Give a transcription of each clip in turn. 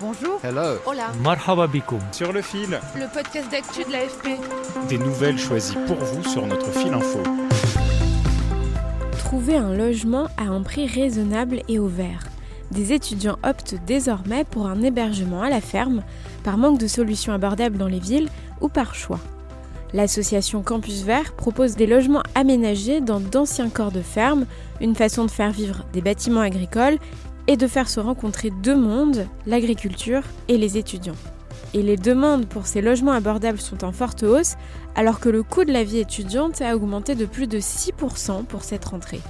Bonjour. Hello. Hola. Marhaba bikoum. Sur le fil, Le podcast d'actu de l'AFP. des nouvelles choisies pour vous sur notre fil info. Trouver un logement à un prix raisonnable et au vert. Des étudiants optent désormais pour un hébergement à la ferme, par manque de solutions abordables dans les villes ou par choix. L'association Campus Vert propose des logements aménagés dans d'anciens corps de ferme, une façon de faire vivre des bâtiments agricoles et de faire se rencontrer deux mondes, l'agriculture et les étudiants. Et les demandes pour ces logements abordables sont en forte hausse, alors que le coût de la vie étudiante a augmenté de plus de 6% pour cette rentrée.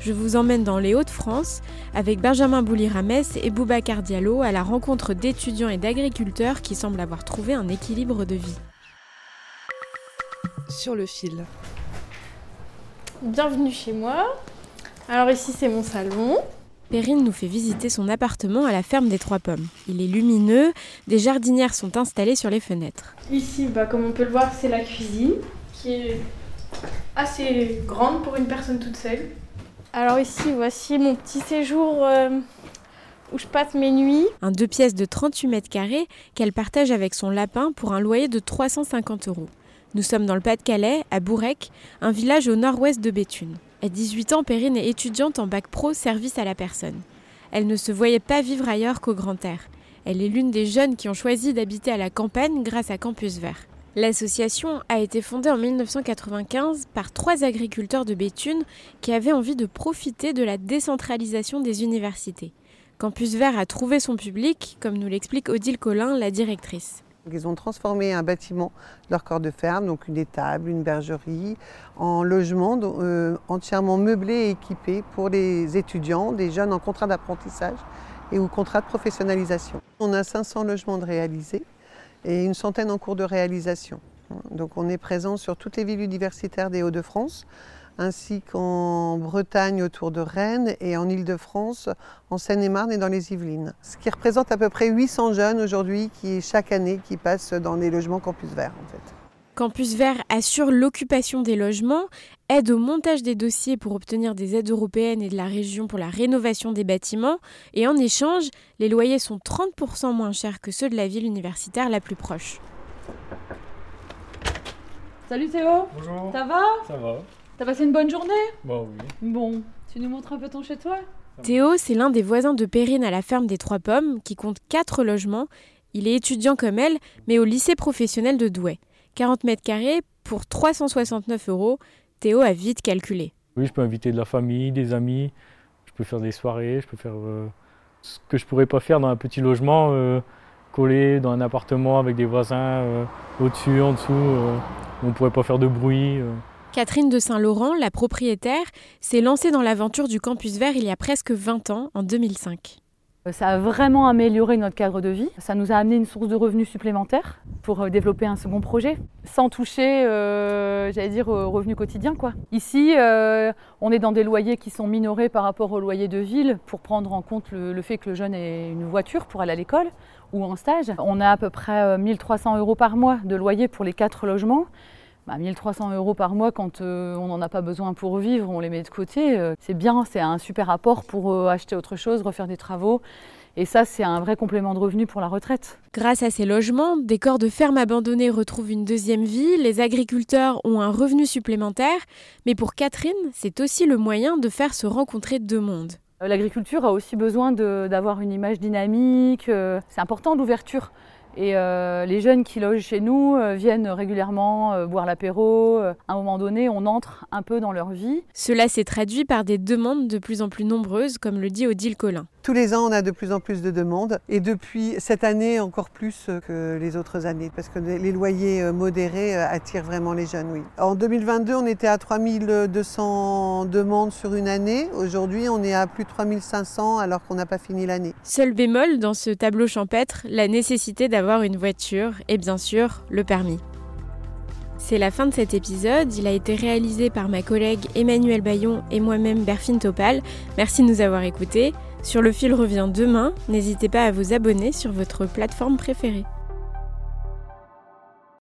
Je vous emmène dans les Hauts-de-France avec Benjamin Bouli-Ramès et Boubacar Diallo à la rencontre d'étudiants et d'agriculteurs qui semblent avoir trouvé un équilibre de vie. Sur le fil. Bienvenue chez moi. Alors ici c'est mon salon. Perrine nous fait visiter son appartement à la ferme des Trois Pommes. Il est lumineux, des jardinières sont installées sur les fenêtres. Ici, bah, comme on peut le voir, c'est la cuisine qui est assez grande pour une personne toute seule. Alors ici, voici mon petit séjour euh, où je passe mes nuits. Un deux pièces de 38 mètres carrés qu'elle partage avec son lapin pour un loyer de 350 euros. Nous sommes dans le Pas-de-Calais, à Bourrec, un village au nord-ouest de Béthune. À 18 ans, Perrine est étudiante en bac pro service à la personne. Elle ne se voyait pas vivre ailleurs qu'au grand air. Elle est l'une des jeunes qui ont choisi d'habiter à la campagne grâce à Campus Vert. L'association a été fondée en 1995 par trois agriculteurs de Béthune qui avaient envie de profiter de la décentralisation des universités. Campus Vert a trouvé son public, comme nous l'explique Odile Collin, la directrice. Ils ont transformé un bâtiment de leur corps de ferme, donc une étable, une bergerie, en logement euh, entièrement meublé et équipé pour les étudiants, des jeunes en contrat d'apprentissage et ou contrat de professionnalisation. On a 500 logements réalisés et une centaine en cours de réalisation. Donc on est présent sur toutes les villes universitaires des Hauts-de-France, ainsi qu'en Bretagne autour de Rennes et en Île-de-France, en Seine-et-Marne et dans les Yvelines. Ce qui représente à peu près 800 jeunes aujourd'hui qui, chaque année, qui passent dans les logements Campus Vert en fait. Campus Vert assure l'occupation des logements, aide au montage des dossiers pour obtenir des aides européennes et de la région pour la rénovation des bâtiments, et en échange, les loyers sont 30% moins chers que ceux de la ville universitaire la plus proche. Salut Théo, Bonjour. ça va? Ça va T'as passé une bonne journée Bah oui. Bon, tu nous montres un peu ton chez toi Théo, c'est l'un des voisins de Perrine à la ferme des Trois Pommes, qui compte 4 logements. Il est étudiant comme elle, mais au lycée professionnel de Douai. 40 mètres carrés pour 369 euros. Théo a vite calculé. Oui, je peux inviter de la famille, des amis, je peux faire des soirées, je peux faire euh, ce que je pourrais pas faire dans un petit logement, euh, collé dans un appartement avec des voisins euh, au-dessus, en dessous, euh, où on pourrait pas faire de bruit. Catherine de Saint-Laurent, la propriétaire, s'est lancée dans l'aventure du campus vert il y a presque 20 ans, en 2005. Euh, Ça a vraiment amélioré notre cadre de vie. Ça nous a amené une source de revenus supplémentaire pour euh, développer un second projet, sans toucher, euh, j'allais dire, au revenu quotidien. Quoi. Ici, on est dans des loyers qui sont minorés par rapport aux loyers de ville pour prendre en compte le, le fait que le jeune ait une voiture pour aller à l'école ou en stage. On a à peu près euh, 1300 euros par mois de loyer pour les quatre logements. Bah, 1300 euros par mois, quand euh, on n'en a pas besoin pour vivre, on les met de côté. euh, c'est bien, c'est un super apport pour euh, acheter autre chose, refaire des travaux. Et ça, c'est un vrai complément de revenu pour la retraite. Grâce à ces logements, des corps de ferme abandonnés retrouvent une deuxième vie, les agriculteurs ont un revenu supplémentaire, mais pour Catherine, c'est aussi le moyen de faire se rencontrer deux mondes. L'agriculture a aussi besoin d'avoir une image dynamique. c'est important l'ouverture. Et euh, les jeunes qui logent chez nous euh, viennent régulièrement euh, boire l'apéro. À un moment donné, on entre un peu dans leur vie. Cela s'est traduit par des demandes de plus en plus nombreuses, comme le dit Odile Collin. Tous les ans, on a de plus en plus de demandes. Et depuis cette année, encore plus que les autres années, parce que les loyers modérés attirent vraiment les jeunes, oui. En 2022, on était à 3200 demandes sur une année. Aujourd'hui, on est à plus de 3500 alors qu'on n'a pas fini l'année. Seul bémol dans ce tableau champêtre, la nécessité d'avoir une voiture et bien sûr le permis. C'est la fin de cet épisode. Il a été réalisé par ma collègue Emmanuel Bayon et moi-même Berfine Topal. Merci de nous avoir écoutés. Sur le fil revient demain. N'hésitez pas à vous abonner sur votre plateforme préférée.